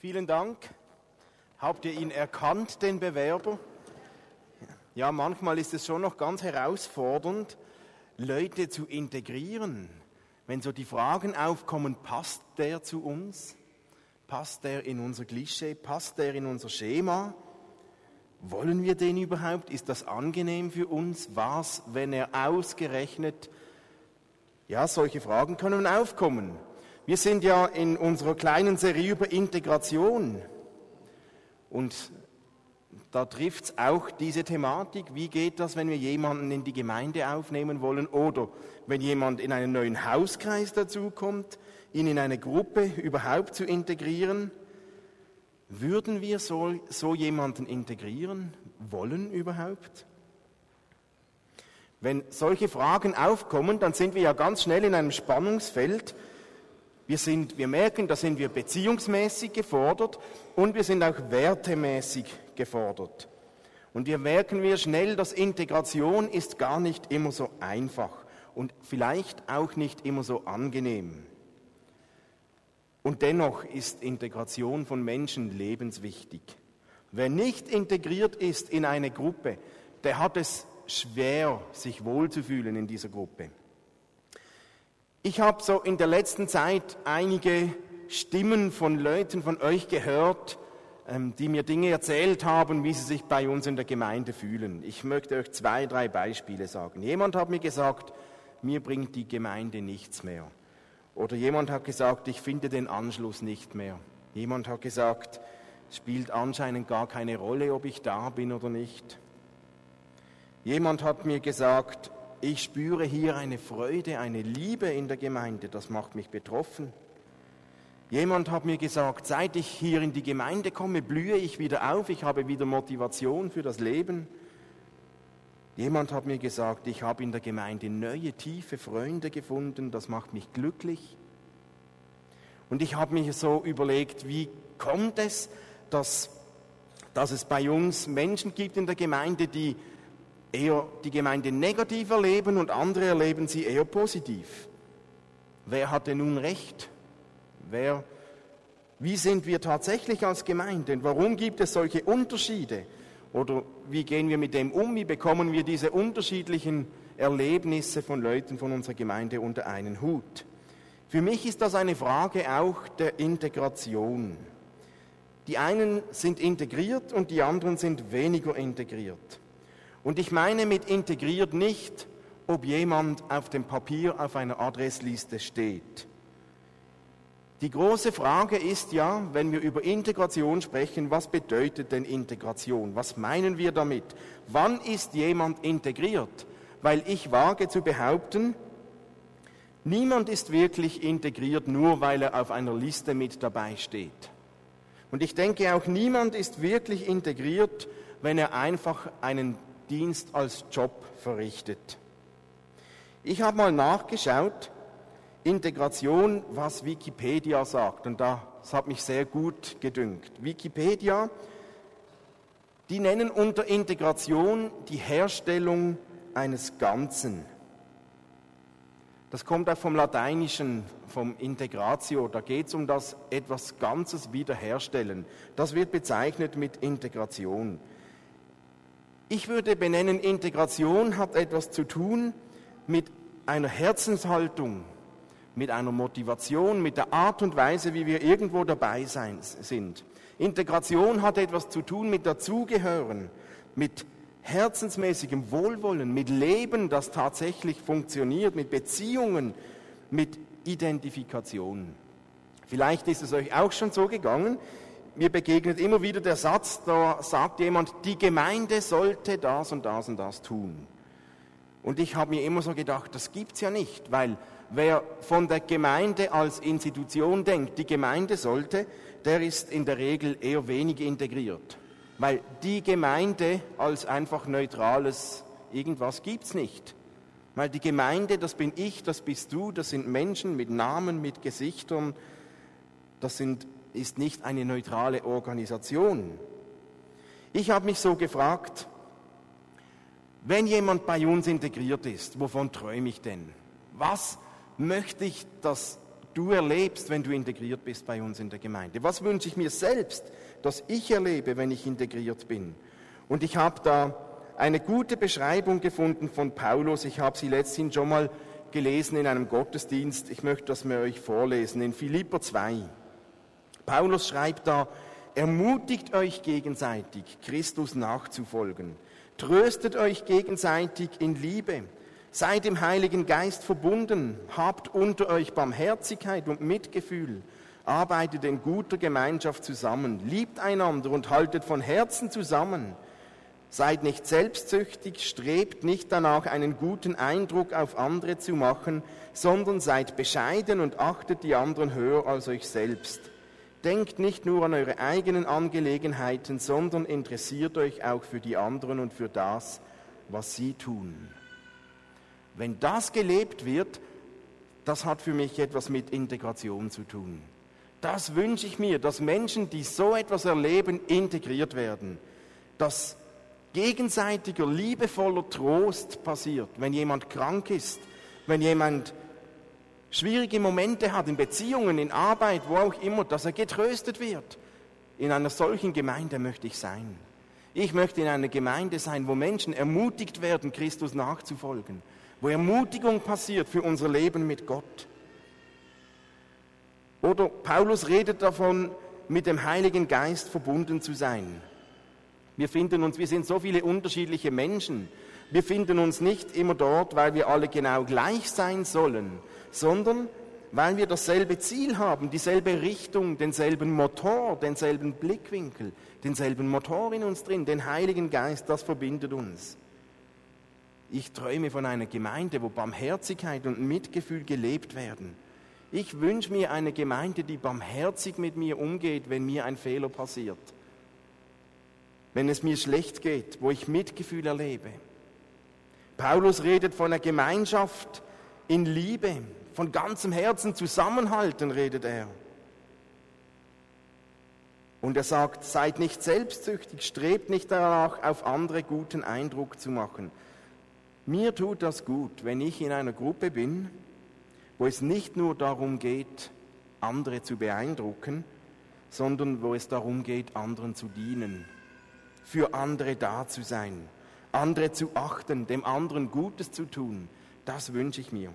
Vielen Dank. Habt ihr ihn erkannt, den Bewerber? Ja, manchmal ist es schon noch ganz herausfordernd, Leute zu integrieren. Wenn so die Fragen aufkommen, passt der zu uns? Passt der in unser Klischee? Passt der in unser Schema? Wollen wir den überhaupt? Ist das angenehm für uns? Was, wenn er ausgerechnet? Ja, solche Fragen können aufkommen. Wir sind ja in unserer kleinen Serie über Integration. Und da trifft es auch diese Thematik. Wie geht das, wenn wir jemanden in die Gemeinde aufnehmen wollen oder wenn jemand in einen neuen Hauskreis dazukommt, ihn in eine Gruppe überhaupt zu integrieren? Würden wir so, so jemanden integrieren wollen überhaupt? Wenn solche Fragen aufkommen, dann sind wir ja ganz schnell in einem Spannungsfeld. Wir, sind, wir merken, da sind wir beziehungsmäßig gefordert und wir sind auch wertemäßig gefordert. Und wir merken wir schnell, dass Integration ist gar nicht immer so einfach und vielleicht auch nicht immer so angenehm. Und dennoch ist Integration von Menschen lebenswichtig. Wer nicht integriert ist in eine Gruppe, der hat es schwer, sich wohlzufühlen in dieser Gruppe. Ich habe so in der letzten Zeit einige Stimmen von Leuten von euch gehört, ähm, die mir Dinge erzählt haben, wie sie sich bei uns in der Gemeinde fühlen. Ich möchte euch zwei, drei Beispiele sagen. Jemand hat mir gesagt, mir bringt die Gemeinde nichts mehr. Oder jemand hat gesagt, ich finde den Anschluss nicht mehr. Jemand hat gesagt, es spielt anscheinend gar keine Rolle, ob ich da bin oder nicht. Jemand hat mir gesagt, ich spüre hier eine Freude, eine Liebe in der Gemeinde, das macht mich betroffen. Jemand hat mir gesagt, seit ich hier in die Gemeinde komme, blühe ich wieder auf, ich habe wieder Motivation für das Leben. Jemand hat mir gesagt, ich habe in der Gemeinde neue, tiefe Freunde gefunden, das macht mich glücklich. Und ich habe mir so überlegt, wie kommt es, dass, dass es bei uns Menschen gibt in der Gemeinde, die eher die Gemeinde negativ erleben und andere erleben sie eher positiv. Wer hatte nun recht? Wer, wie sind wir tatsächlich als Gemeinde? Und warum gibt es solche Unterschiede? Oder wie gehen wir mit dem um? Wie bekommen wir diese unterschiedlichen Erlebnisse von Leuten von unserer Gemeinde unter einen Hut? Für mich ist das eine Frage auch der Integration. Die einen sind integriert und die anderen sind weniger integriert. Und ich meine mit integriert nicht, ob jemand auf dem Papier auf einer Adressliste steht. Die große Frage ist ja, wenn wir über Integration sprechen, was bedeutet denn Integration? Was meinen wir damit? Wann ist jemand integriert? Weil ich wage zu behaupten, niemand ist wirklich integriert, nur weil er auf einer Liste mit dabei steht. Und ich denke auch, niemand ist wirklich integriert, wenn er einfach einen Dienst als Job verrichtet. Ich habe mal nachgeschaut, Integration, was Wikipedia sagt. Und das hat mich sehr gut gedüngt. Wikipedia, die nennen unter Integration die Herstellung eines Ganzen. Das kommt auch vom Lateinischen, vom Integratio. Da geht es um das etwas Ganzes wiederherstellen. Das wird bezeichnet mit Integration. Ich würde benennen, Integration hat etwas zu tun mit einer Herzenshaltung, mit einer Motivation, mit der Art und Weise, wie wir irgendwo dabei sein, sind. Integration hat etwas zu tun mit dazugehören, mit herzensmäßigem Wohlwollen, mit Leben, das tatsächlich funktioniert, mit Beziehungen, mit Identifikation. Vielleicht ist es euch auch schon so gegangen. Mir begegnet immer wieder der Satz, da sagt jemand, die Gemeinde sollte das und das und das tun. Und ich habe mir immer so gedacht, das gibt's ja nicht, weil wer von der Gemeinde als Institution denkt, die Gemeinde sollte, der ist in der Regel eher wenig integriert. Weil die Gemeinde als einfach neutrales irgendwas gibt's nicht. Weil die Gemeinde, das bin ich, das bist du, das sind Menschen mit Namen, mit Gesichtern, das sind, ist nicht eine neutrale Organisation. Ich habe mich so gefragt, wenn jemand bei uns integriert ist, wovon träume ich denn? Was möchte ich, dass du erlebst, wenn du integriert bist bei uns in der Gemeinde? Was wünsche ich mir selbst, dass ich erlebe, wenn ich integriert bin? Und ich habe da eine gute Beschreibung gefunden von Paulus. Ich habe sie letztens schon mal gelesen in einem Gottesdienst. Ich möchte das mir euch vorlesen in Philipper 2. Paulus schreibt da, ermutigt euch gegenseitig, Christus nachzufolgen. Tröstet euch gegenseitig in Liebe. Seid dem Heiligen Geist verbunden. Habt unter euch Barmherzigkeit und Mitgefühl. Arbeitet in guter Gemeinschaft zusammen. Liebt einander und haltet von Herzen zusammen. Seid nicht selbstsüchtig, strebt nicht danach, einen guten Eindruck auf andere zu machen, sondern seid bescheiden und achtet die anderen höher als euch selbst. Denkt nicht nur an eure eigenen Angelegenheiten, sondern interessiert euch auch für die anderen und für das, was sie tun. Wenn das gelebt wird, das hat für mich etwas mit Integration zu tun. Das wünsche ich mir, dass Menschen, die so etwas erleben, integriert werden. Dass gegenseitiger, liebevoller Trost passiert, wenn jemand krank ist, wenn jemand schwierige Momente hat in Beziehungen, in Arbeit, wo auch immer, dass er getröstet wird. In einer solchen Gemeinde möchte ich sein. Ich möchte in einer Gemeinde sein, wo Menschen ermutigt werden, Christus nachzufolgen, wo Ermutigung passiert für unser Leben mit Gott. Oder Paulus redet davon, mit dem Heiligen Geist verbunden zu sein. Wir finden uns, wir sind so viele unterschiedliche Menschen. Wir finden uns nicht immer dort, weil wir alle genau gleich sein sollen, sondern weil wir dasselbe Ziel haben, dieselbe Richtung, denselben Motor, denselben Blickwinkel, denselben Motor in uns drin, den Heiligen Geist, das verbindet uns. Ich träume von einer Gemeinde, wo Barmherzigkeit und Mitgefühl gelebt werden. Ich wünsche mir eine Gemeinde, die barmherzig mit mir umgeht, wenn mir ein Fehler passiert wenn es mir schlecht geht, wo ich Mitgefühl erlebe. Paulus redet von einer Gemeinschaft in Liebe, von ganzem Herzen zusammenhalten, redet er. Und er sagt, seid nicht selbstsüchtig, strebt nicht danach, auf andere guten Eindruck zu machen. Mir tut das gut, wenn ich in einer Gruppe bin, wo es nicht nur darum geht, andere zu beeindrucken, sondern wo es darum geht, anderen zu dienen für andere da zu sein, andere zu achten, dem anderen Gutes zu tun. Das wünsche ich mir.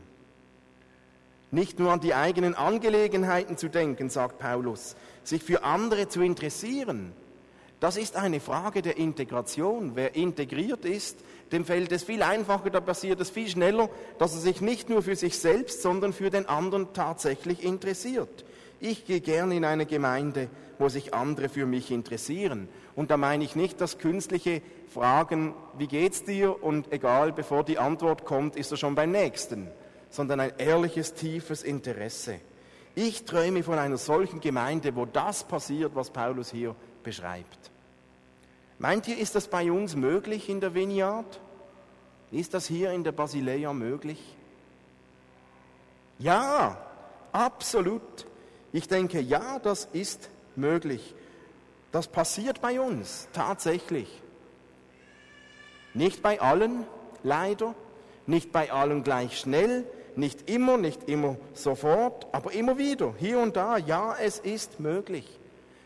Nicht nur an die eigenen Angelegenheiten zu denken, sagt Paulus, sich für andere zu interessieren. Das ist eine Frage der Integration. Wer integriert ist, dem fällt es viel einfacher, da passiert es viel schneller, dass er sich nicht nur für sich selbst, sondern für den anderen tatsächlich interessiert. Ich gehe gerne in eine Gemeinde, wo sich andere für mich interessieren. Und da meine ich nicht das künstliche Fragen, wie geht's dir? Und egal, bevor die Antwort kommt, ist er schon beim nächsten, sondern ein ehrliches, tiefes Interesse. Ich träume von einer solchen Gemeinde, wo das passiert, was Paulus hier beschreibt. Meint ihr, ist das bei uns möglich in der Vineyard? Ist das hier in der Basileia möglich? Ja, absolut. Ich denke, ja, das ist möglich. Das passiert bei uns tatsächlich. Nicht bei allen, leider, nicht bei allen gleich schnell, nicht immer, nicht immer sofort, aber immer wieder, hier und da, ja, es ist möglich.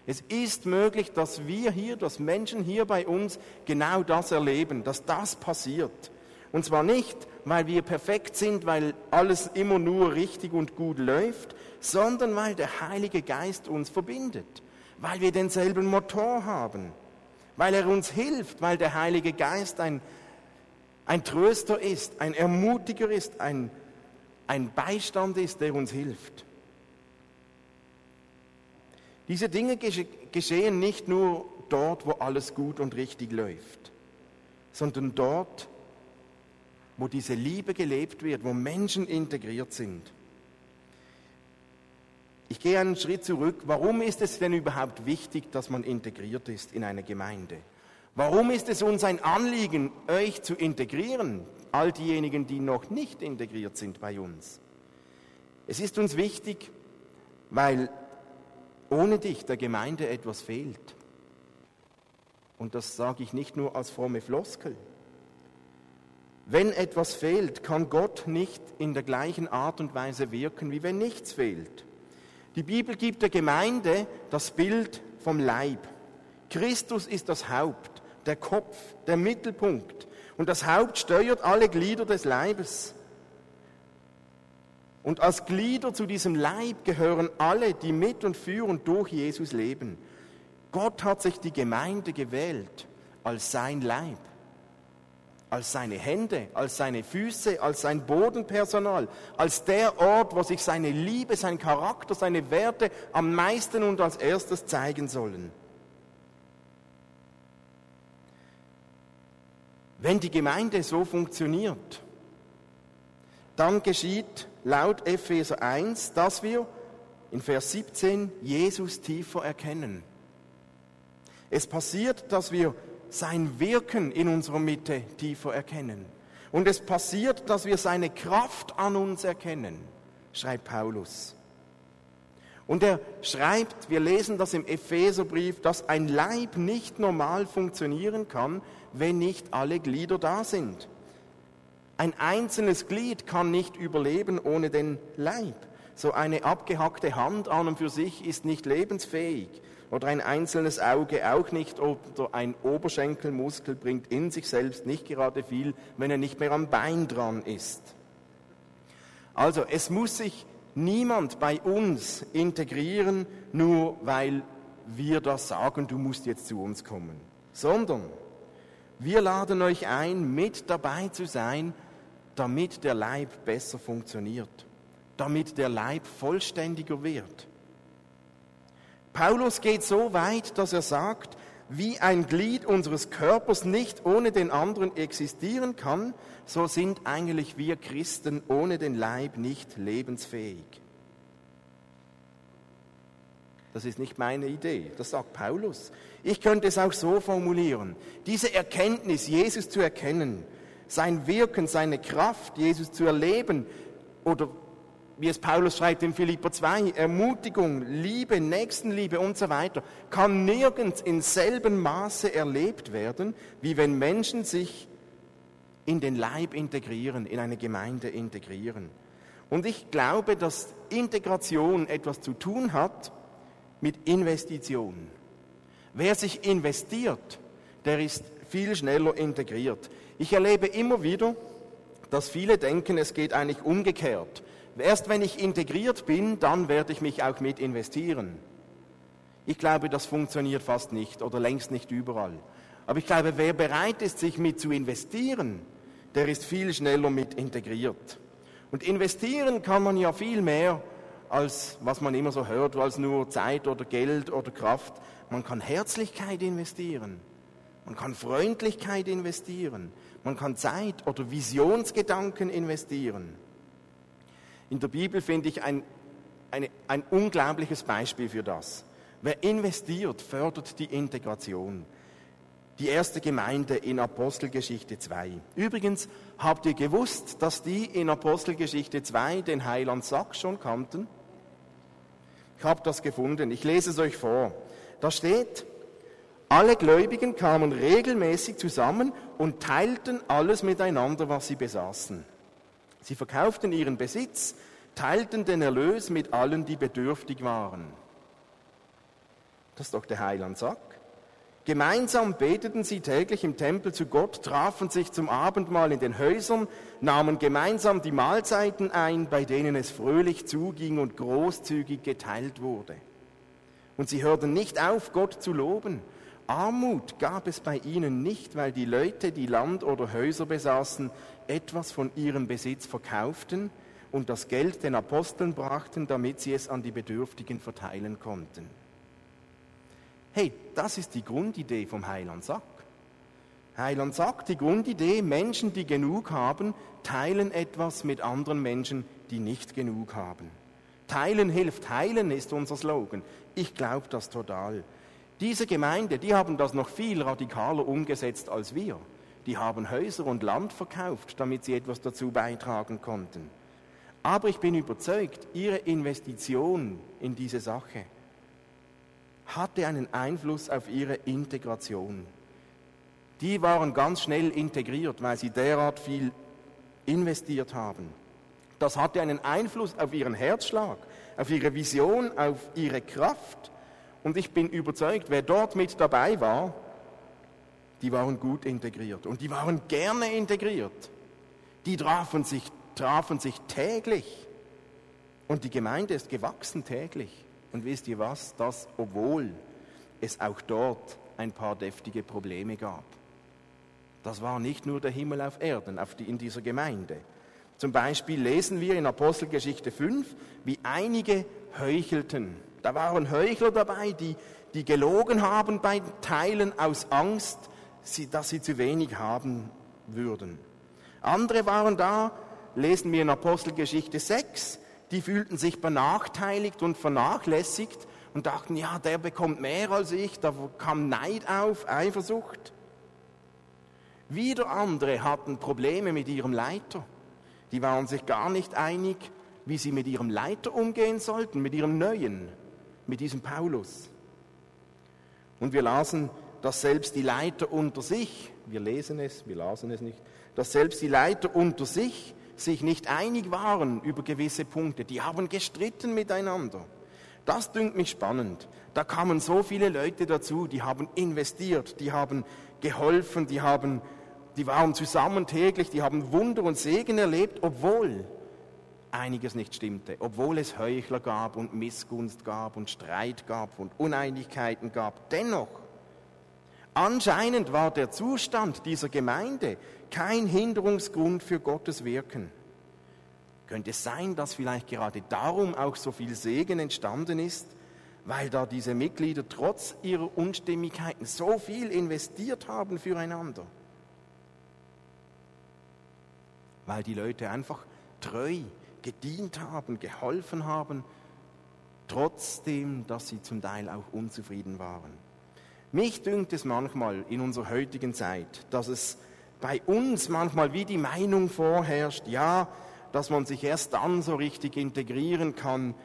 Es ist möglich, dass wir hier, dass Menschen hier bei uns genau das erleben, dass das passiert. Und zwar nicht, weil wir perfekt sind, weil alles immer nur richtig und gut läuft, sondern weil der Heilige Geist uns verbindet, weil wir denselben Motor haben, weil er uns hilft, weil der Heilige Geist ein, ein Tröster ist, ein Ermutiger ist, ein, ein Beistand ist, der uns hilft. Diese Dinge geschehen nicht nur dort, wo alles gut und richtig läuft, sondern dort, wo diese Liebe gelebt wird, wo Menschen integriert sind. Ich gehe einen Schritt zurück. Warum ist es denn überhaupt wichtig, dass man integriert ist in eine Gemeinde? Warum ist es uns ein Anliegen, euch zu integrieren, all diejenigen, die noch nicht integriert sind bei uns? Es ist uns wichtig, weil ohne dich der Gemeinde etwas fehlt. Und das sage ich nicht nur als fromme Floskel. Wenn etwas fehlt, kann Gott nicht in der gleichen Art und Weise wirken, wie wenn nichts fehlt. Die Bibel gibt der Gemeinde das Bild vom Leib. Christus ist das Haupt, der Kopf, der Mittelpunkt. Und das Haupt steuert alle Glieder des Leibes. Und als Glieder zu diesem Leib gehören alle, die mit und für und durch Jesus leben. Gott hat sich die Gemeinde gewählt als sein Leib als seine Hände, als seine Füße, als sein Bodenpersonal, als der Ort, wo sich seine Liebe, sein Charakter, seine Werte am meisten und als erstes zeigen sollen. Wenn die Gemeinde so funktioniert, dann geschieht laut Epheser 1, dass wir in Vers 17 Jesus tiefer erkennen. Es passiert, dass wir sein Wirken in unserer Mitte tiefer erkennen. Und es passiert, dass wir seine Kraft an uns erkennen, schreibt Paulus. Und er schreibt, wir lesen das im Epheserbrief, dass ein Leib nicht normal funktionieren kann, wenn nicht alle Glieder da sind. Ein einzelnes Glied kann nicht überleben ohne den Leib. So eine abgehackte Hand an und für sich ist nicht lebensfähig oder ein einzelnes Auge auch nicht oder ein Oberschenkelmuskel bringt in sich selbst nicht gerade viel, wenn er nicht mehr am Bein dran ist. Also es muss sich niemand bei uns integrieren, nur weil wir das sagen, du musst jetzt zu uns kommen, sondern wir laden euch ein, mit dabei zu sein, damit der Leib besser funktioniert, damit der Leib vollständiger wird. Paulus geht so weit, dass er sagt, wie ein Glied unseres Körpers nicht ohne den anderen existieren kann, so sind eigentlich wir Christen ohne den Leib nicht lebensfähig. Das ist nicht meine Idee, das sagt Paulus. Ich könnte es auch so formulieren. Diese Erkenntnis, Jesus zu erkennen, sein Wirken, seine Kraft, Jesus zu erleben oder wie es Paulus schreibt in Philipper 2, Ermutigung, Liebe, Nächstenliebe und so weiter, kann nirgends in selben Maße erlebt werden, wie wenn Menschen sich in den Leib integrieren, in eine Gemeinde integrieren. Und ich glaube, dass Integration etwas zu tun hat mit Investition. Wer sich investiert, der ist viel schneller integriert. Ich erlebe immer wieder, dass viele denken, es geht eigentlich umgekehrt. Erst wenn ich integriert bin, dann werde ich mich auch mit investieren. Ich glaube, das funktioniert fast nicht oder längst nicht überall. Aber ich glaube, wer bereit ist, sich mit zu investieren, der ist viel schneller mit integriert. Und investieren kann man ja viel mehr, als was man immer so hört, als nur Zeit oder Geld oder Kraft. Man kann Herzlichkeit investieren. Man kann Freundlichkeit investieren. Man kann Zeit oder Visionsgedanken investieren. In der Bibel finde ich ein, eine, ein unglaubliches Beispiel für das. Wer investiert, fördert die Integration. Die erste Gemeinde in Apostelgeschichte 2. Übrigens, habt ihr gewusst, dass die in Apostelgeschichte 2 den Heiland Sack schon kannten? Ich habe das gefunden. Ich lese es euch vor. Da steht, alle Gläubigen kamen regelmäßig zusammen und teilten alles miteinander, was sie besaßen. Sie verkauften ihren Besitz, teilten den Erlös mit allen, die bedürftig waren. Das ist doch der Heiland sagt. Gemeinsam beteten sie täglich im Tempel zu Gott, trafen sich zum Abendmahl in den Häusern, nahmen gemeinsam die Mahlzeiten ein, bei denen es fröhlich zuging und großzügig geteilt wurde. Und sie hörten nicht auf, Gott zu loben. Armut gab es bei ihnen nicht, weil die Leute, die Land oder Häuser besaßen, etwas von ihrem Besitz verkauften und das Geld den Aposteln brachten, damit sie es an die Bedürftigen verteilen konnten. Hey, das ist die Grundidee vom Heiland Sack. Heiland sagt, die Grundidee, Menschen, die genug haben, teilen etwas mit anderen Menschen, die nicht genug haben. Teilen hilft, heilen ist unser Slogan. Ich glaube das total. Diese Gemeinde, die haben das noch viel radikaler umgesetzt als wir die haben Häuser und Land verkauft, damit sie etwas dazu beitragen konnten. Aber ich bin überzeugt, ihre Investition in diese Sache hatte einen Einfluss auf ihre Integration. die waren ganz schnell integriert, weil sie derart viel investiert haben. Das hatte einen Einfluss auf ihren Herzschlag, auf ihre Vision, auf ihre Kraft. Und ich bin überzeugt, wer dort mit dabei war, die waren gut integriert und die waren gerne integriert. Die trafen sich, trafen sich täglich. Und die Gemeinde ist gewachsen täglich. Und wisst ihr was? Das, obwohl es auch dort ein paar deftige Probleme gab. Das war nicht nur der Himmel auf Erden auf die, in dieser Gemeinde. Zum Beispiel lesen wir in Apostelgeschichte 5, wie einige heuchelten. Da waren Heuchler dabei, die, die gelogen haben bei Teilen aus Angst, dass sie zu wenig haben würden. Andere waren da, lesen wir in Apostelgeschichte 6, die fühlten sich benachteiligt und vernachlässigt und dachten, ja, der bekommt mehr als ich, da kam Neid auf, Eifersucht. Wieder andere hatten Probleme mit ihrem Leiter. Die waren sich gar nicht einig, wie sie mit ihrem Leiter umgehen sollten, mit ihrem Neuen, mit diesem Paulus. Und wir lasen, dass selbst die Leiter unter sich, wir lesen es, wir lasen es nicht, dass selbst die Leiter unter sich sich nicht einig waren über gewisse Punkte. Die haben gestritten miteinander. Das dünkt mich spannend. Da kamen so viele Leute dazu, die haben investiert, die haben geholfen, die haben, die waren zusammen täglich, die haben Wunder und Segen erlebt, obwohl einiges nicht stimmte, obwohl es Heuchler gab und Missgunst gab und Streit gab und Uneinigkeiten gab. Dennoch, anscheinend war der Zustand dieser Gemeinde kein Hinderungsgrund für Gottes Wirken. Könnte es sein, dass vielleicht gerade darum auch so viel Segen entstanden ist, weil da diese Mitglieder trotz ihrer Unstimmigkeiten so viel investiert haben füreinander? Weil die Leute einfach treu gedient haben, geholfen haben, trotzdem, dass sie zum Teil auch unzufrieden waren. Mich dünkt es manchmal in unserer heutigen Zeit, dass es bei uns manchmal wie die Meinung vorherrscht, ja, dass man sich erst dann so richtig integrieren kann,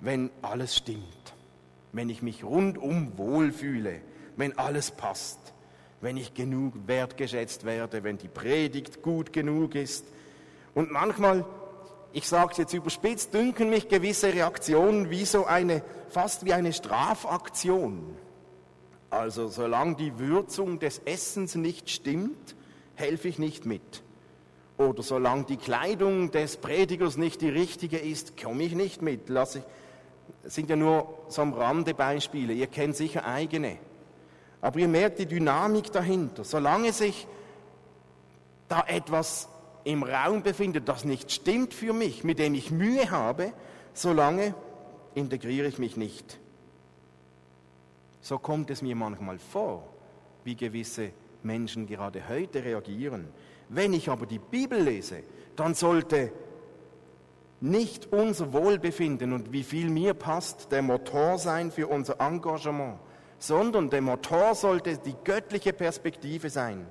wenn alles stimmt, wenn ich mich rundum wohlfühle, wenn alles passt, wenn ich genug wertgeschätzt werde, wenn die Predigt gut genug ist. Und manchmal, ich sage es jetzt überspitzt, dünken mich gewisse Reaktionen wie so eine, fast wie eine Strafaktion. Also solange die Würzung des Essens nicht stimmt, helfe ich nicht mit. Oder solange die Kleidung des Predigers nicht die richtige ist, komme ich nicht mit. Lass ich, das sind ja nur so am Rande Beispiele. Ihr kennt sicher eigene. Aber ihr merkt die Dynamik dahinter. Solange sich da etwas im Raum befindet, das nicht stimmt für mich, mit dem ich Mühe habe, solange integriere ich mich nicht. So kommt es mir manchmal vor, wie gewisse Menschen gerade heute reagieren. Wenn ich aber die Bibel lese, dann sollte nicht unser Wohlbefinden und wie viel mir passt der Motor sein für unser Engagement, sondern der Motor sollte die göttliche Perspektive sein,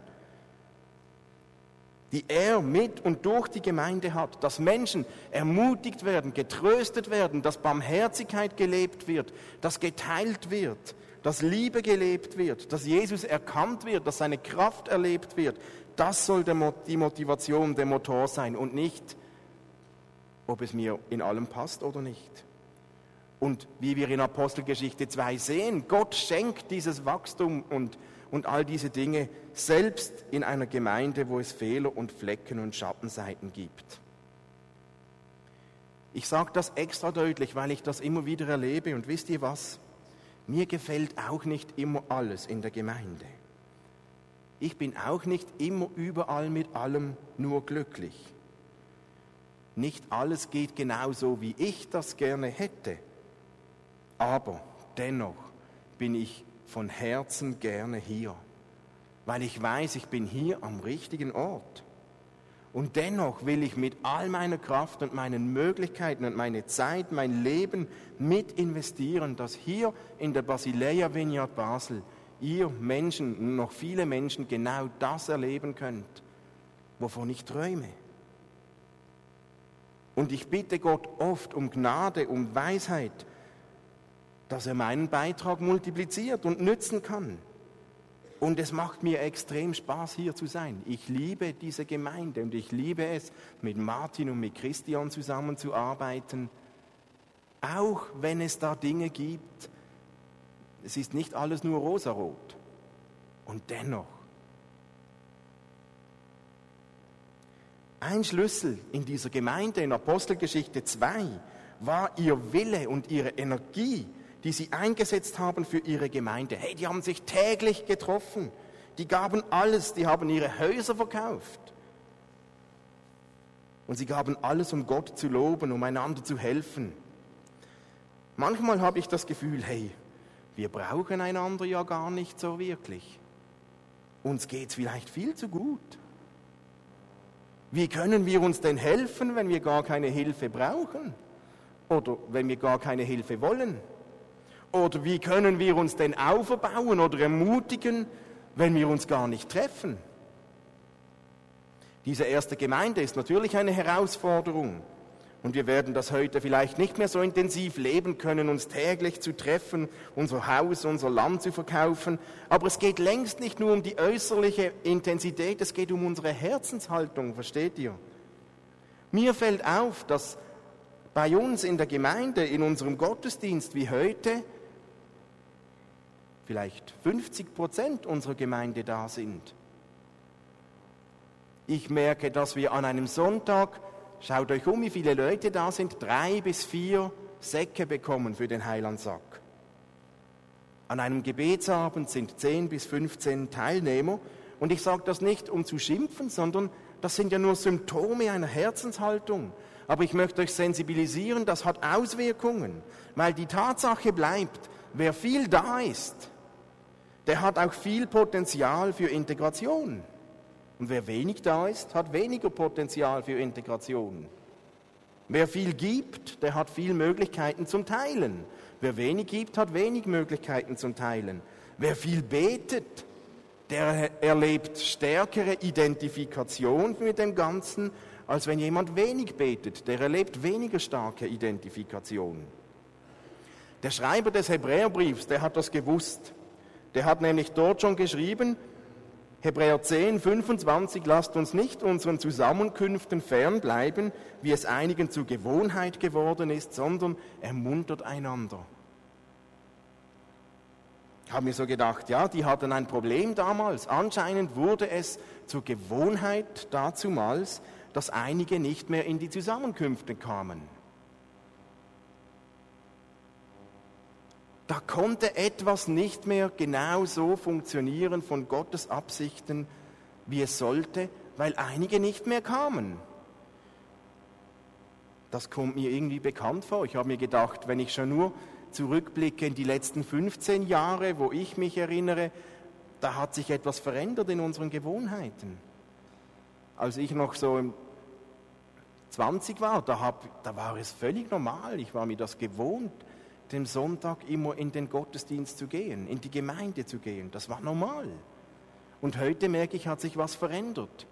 die er mit und durch die Gemeinde hat, dass Menschen ermutigt werden, getröstet werden, dass Barmherzigkeit gelebt wird, dass geteilt wird, dass Liebe gelebt wird, dass Jesus erkannt wird, dass seine Kraft erlebt wird, das soll die Motivation, der Motor sein und nicht, ob es mir in allem passt oder nicht. Und wie wir in Apostelgeschichte 2 sehen, Gott schenkt dieses Wachstum und, und all diese Dinge selbst in einer Gemeinde, wo es Fehler und Flecken und Schattenseiten gibt. Ich sage das extra deutlich, weil ich das immer wieder erlebe. Und wisst ihr was? Mir gefällt auch nicht immer alles in der Gemeinde ich bin auch nicht immer überall mit allem nur glücklich. Nicht alles geht genau so, wie ich das gerne hätte. Aber dennoch bin ich von Herzen gerne hier, weil ich weiß, ich bin hier am richtigen Ort. Und dennoch will ich mit all meiner Kraft und meinen Möglichkeiten und meine Zeit, mein Leben mit investieren, dass hier in der Basileia Vineyard Basel ihr Menschen, noch viele Menschen genau das erleben könnt, wovon ich träume. Und ich bitte Gott oft um Gnade, um Weisheit, dass er meinen Beitrag multipliziert und nützen kann. Und es macht mir extrem Spaß, hier zu sein. Ich liebe diese Gemeinde und ich liebe es, mit Martin und mit Christian zusammenzuarbeiten. Auch wenn es da Dinge gibt, es ist nicht alles nur rosarot. Und dennoch, ein Schlüssel in dieser Gemeinde in Apostelgeschichte 2 war ihr Wille und ihre Energie, die sie eingesetzt haben für ihre Gemeinde. Hey, die haben sich täglich getroffen. Die gaben alles, die haben ihre Häuser verkauft. Und sie gaben alles, um Gott zu loben, um einander zu helfen. Manchmal habe ich das Gefühl, hey, wir brauchen einander ja gar nicht so wirklich. Uns geht es vielleicht viel zu gut. Wie können wir uns denn helfen, wenn wir gar keine Hilfe brauchen? Oder wenn wir gar keine Hilfe wollen? Oder wie können wir uns denn aufbauen oder ermutigen, wenn wir uns gar nicht treffen? Diese erste Gemeinde ist natürlich eine Herausforderung. Und wir werden das heute vielleicht nicht mehr so intensiv leben können, uns täglich zu treffen, unser Haus, unser Land zu verkaufen. Aber es geht längst nicht nur um die äußerliche Intensität, es geht um unsere Herzenshaltung, versteht ihr? Mir fällt auf, dass bei uns in der Gemeinde, in unserem Gottesdienst wie heute, vielleicht 50 Prozent unserer Gemeinde da sind. Ich merke, dass wir an einem Sonntag, schaut euch um, wie viele Leute da sind, drei bis vier Säcke bekommen für den Heilandsack. An einem Gebetsabend sind 10 bis 15 Teilnehmer. Und ich sage das nicht, um zu schimpfen, sondern das sind ja nur Symptome einer Herzenshaltung. Aber ich möchte euch sensibilisieren, das hat Auswirkungen, weil die Tatsache bleibt, wer viel da ist, der hat auch viel Potenzial für Integration. Und wer wenig da ist, hat weniger Potenzial für Integration. Wer viel gibt, der hat viel Möglichkeiten zum Teilen. Wer wenig gibt, hat wenig Möglichkeiten zum Teilen. Wer viel betet, der erlebt stärkere Identifikation mit dem Ganzen, als wenn jemand wenig betet. Der erlebt weniger starke Identifikation. Der Schreiber des Hebräerbriefs, der hat das gewusst. Der hat nämlich dort schon geschrieben, Hebräer 10, 25, lasst uns nicht unseren Zusammenkünften fernbleiben, wie es einigen zur Gewohnheit geworden ist, sondern ermuntert einander. Ich habe mir so gedacht, ja, die hatten ein Problem damals. Anscheinend wurde es zur Gewohnheit dazumals, dass einige nicht mehr in die Zusammenkünfte kamen. Da konnte etwas nicht mehr genau so funktionieren von Gottes Absichten, wie es sollte, weil einige nicht mehr kamen. Das kommt mir irgendwie bekannt vor. Ich habe mir gedacht, wenn ich schon nur zurückblicke in die letzten 15 Jahre, wo ich mich erinnere, da hat sich etwas verändert in unseren Gewohnheiten. Als ich noch so 20 war, da, hab, da war es völlig normal. Ich war mir das gewohnt dem Sonntag immer in den Gottesdienst zu gehen, in die Gemeinde zu gehen. Das war normal. Und heute merke ich, hat sich was verändert.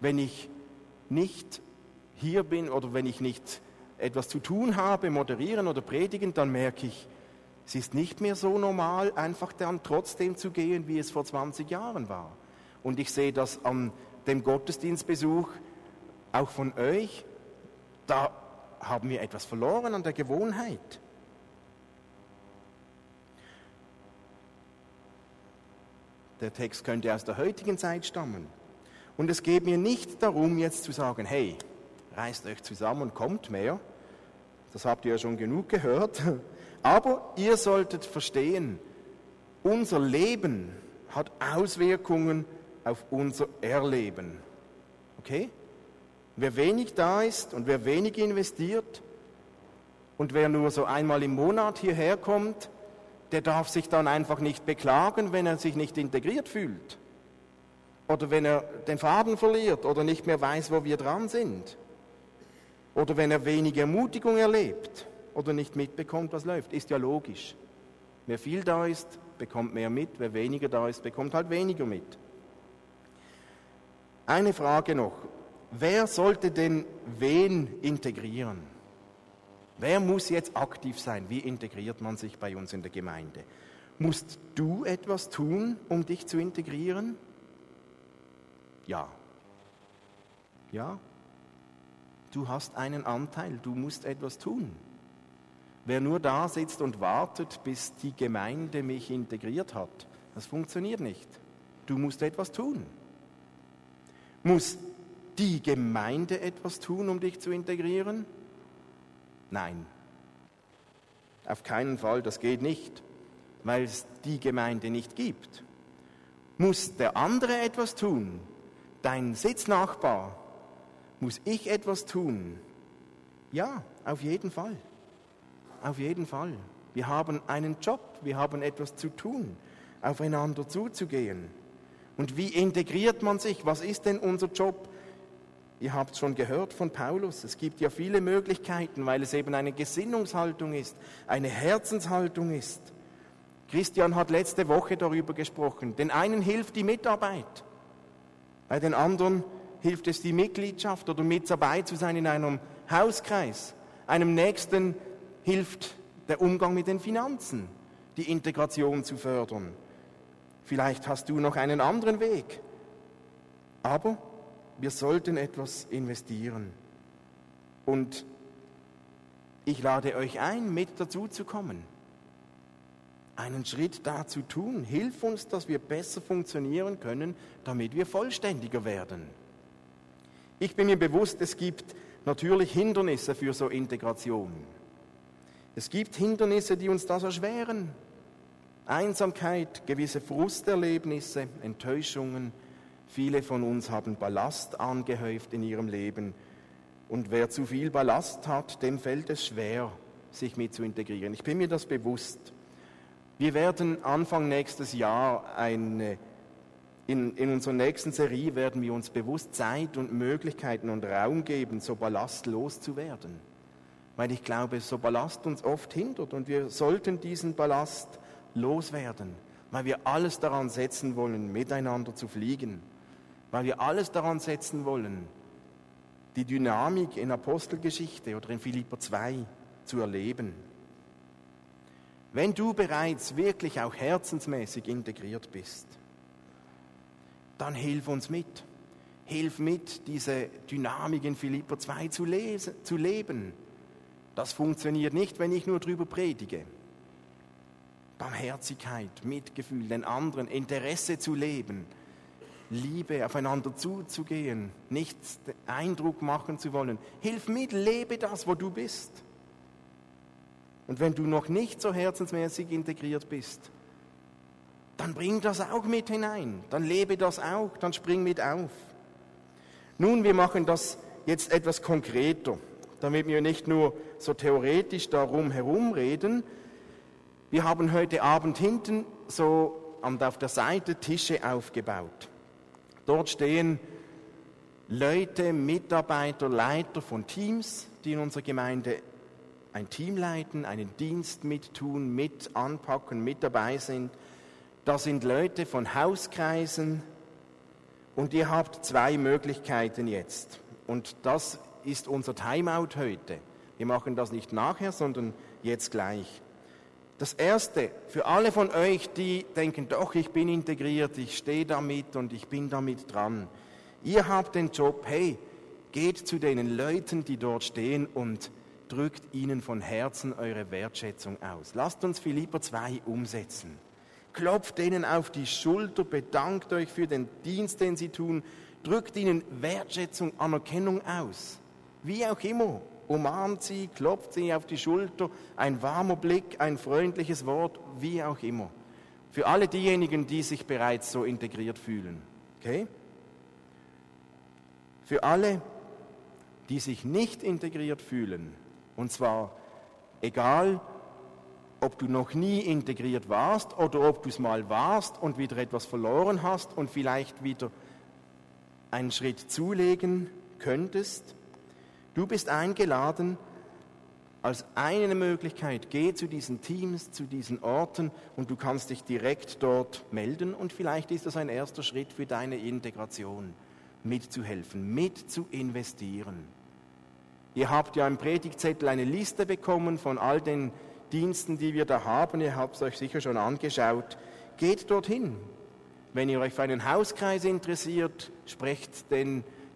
Wenn ich nicht hier bin oder wenn ich nicht etwas zu tun habe, moderieren oder predigen, dann merke ich, es ist nicht mehr so normal, einfach dann trotzdem zu gehen, wie es vor 20 Jahren war. Und ich sehe das an dem Gottesdienstbesuch auch von euch. Da haben wir etwas verloren an der Gewohnheit. Der Text könnte aus der heutigen Zeit stammen. Und es geht mir nicht darum, jetzt zu sagen, hey, reißt euch zusammen und kommt mehr. Das habt ihr ja schon genug gehört. Aber ihr solltet verstehen, unser Leben hat Auswirkungen auf unser Erleben. Okay? Wer wenig da ist und wer wenig investiert und wer nur so einmal im Monat hierher kommt, der darf sich dann einfach nicht beklagen, wenn er sich nicht integriert fühlt. Oder wenn er den Faden verliert oder nicht mehr weiß, wo wir dran sind. Oder wenn er wenig Ermutigung erlebt oder nicht mitbekommt, was läuft. Ist ja logisch. Wer viel da ist, bekommt mehr mit. Wer weniger da ist, bekommt halt weniger mit. Eine Frage noch. Wer sollte denn wen integrieren? Wer muss jetzt aktiv sein? Wie integriert man sich bei uns in der Gemeinde? Musst du etwas tun, um dich zu integrieren? Ja. Ja. Du hast einen Anteil, du musst etwas tun. Wer nur da sitzt und wartet, bis die Gemeinde mich integriert hat, das funktioniert nicht. Du musst etwas tun. Muss die Gemeinde etwas tun, um dich zu integrieren? Nein. Auf keinen Fall, das geht nicht, weil es die Gemeinde nicht gibt. Muss der andere etwas tun? Dein Sitznachbar? Muss ich etwas tun? Ja, auf jeden Fall. Auf jeden Fall. Wir haben einen Job, wir haben etwas zu tun, aufeinander zuzugehen. Und wie integriert man sich? Was ist denn unser Job? Ihr habt schon gehört von Paulus, es gibt ja viele Möglichkeiten, weil es eben eine Gesinnungshaltung ist, eine Herzenshaltung ist. Christian hat letzte Woche darüber gesprochen. Den einen hilft die Mitarbeit, bei den anderen hilft es die Mitgliedschaft oder mit dabei zu sein in einem Hauskreis. Einem Nächsten hilft der Umgang mit den Finanzen, die Integration zu fördern. Vielleicht hast du noch einen anderen Weg. Aber wir sollten etwas investieren. Und ich lade euch ein, mit dazu zu kommen. Einen Schritt dazu tun. Hilf uns, dass wir besser funktionieren können, damit wir vollständiger werden. Ich bin mir bewusst, es gibt natürlich Hindernisse für so Integration. Es gibt Hindernisse, die uns das erschweren. Einsamkeit, gewisse Frusterlebnisse, Enttäuschungen. Viele von uns haben Ballast angehäuft in ihrem Leben. Und wer zu viel Ballast hat, dem fällt es schwer, sich mit zu integrieren. Ich bin mir das bewusst. Wir werden Anfang nächstes Jahr eine, in, in unserer nächsten Serie werden wir uns bewusst Zeit und Möglichkeiten und Raum geben, so Ballast loszuwerden weil ich glaube, so Ballast uns oft hindert und wir sollten diesen Ballast loswerden, weil wir alles daran setzen wollen, miteinander zu fliegen, weil wir alles daran setzen wollen, die Dynamik in Apostelgeschichte oder in Philipper 2 zu erleben. Wenn du bereits wirklich auch herzensmäßig integriert bist, dann hilf uns mit. Hilf mit, diese Dynamik in Philipper 2 zu, lesen, zu leben das funktioniert nicht, wenn ich nur drüber predige. Barmherzigkeit, Mitgefühl, den anderen, Interesse zu leben, Liebe, aufeinander zuzugehen, nicht Eindruck machen zu wollen. Hilf mit, lebe das, wo du bist. Und wenn du noch nicht so herzensmäßig integriert bist, dann bring das auch mit hinein, dann lebe das auch, dann spring mit auf. Nun, wir machen das jetzt etwas konkreter damit wir nicht nur so theoretisch darum herumreden. Wir haben heute Abend hinten so auf der Seite Tische aufgebaut. Dort stehen Leute, Mitarbeiter, Leiter von Teams, die in unserer Gemeinde ein Team leiten, einen Dienst mittun, mit anpacken, mit dabei sind. Da sind Leute von Hauskreisen und ihr habt zwei Möglichkeiten jetzt. Und das ist unser Timeout heute. Wir machen das nicht nachher, sondern jetzt gleich. Das Erste, für alle von euch, die denken, doch, ich bin integriert, ich stehe damit und ich bin damit dran. Ihr habt den Job, hey, geht zu den Leuten, die dort stehen und drückt ihnen von Herzen eure Wertschätzung aus. Lasst uns Philipper 2 umsetzen. Klopft denen auf die Schulter, bedankt euch für den Dienst, den sie tun, drückt ihnen Wertschätzung, Anerkennung aus. Wie auch immer, umarmt sie, klopft sie auf die Schulter, ein warmer Blick, ein freundliches Wort, wie auch immer. Für alle diejenigen, die sich bereits so integriert fühlen. Okay? Für alle, die sich nicht integriert fühlen, und zwar egal, ob du noch nie integriert warst oder ob du es mal warst und wieder etwas verloren hast und vielleicht wieder einen Schritt zulegen könntest, Du bist eingeladen, als eine Möglichkeit, geh zu diesen Teams, zu diesen Orten und du kannst dich direkt dort melden und vielleicht ist das ein erster Schritt für deine Integration, mitzuhelfen, mit zu investieren. Ihr habt ja im Predigtzettel eine Liste bekommen von all den Diensten, die wir da haben. Ihr habt es euch sicher schon angeschaut. Geht dorthin. Wenn ihr euch für einen Hauskreis interessiert, sprecht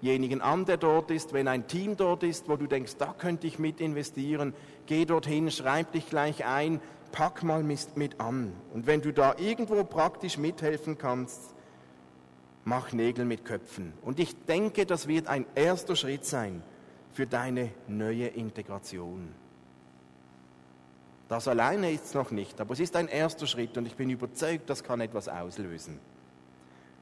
denjenigen an, der dort ist. Wenn ein Team dort ist, wo du denkst, da könnte ich mit investieren, geh dorthin, schreib dich gleich ein, pack mal mit an. Und wenn du da irgendwo praktisch mithelfen kannst, mach Nägel mit Köpfen. Und ich denke, das wird ein erster Schritt sein für deine neue Integration. Das alleine ist es noch nicht, aber es ist ein erster Schritt und ich bin überzeugt, das kann etwas auslösen.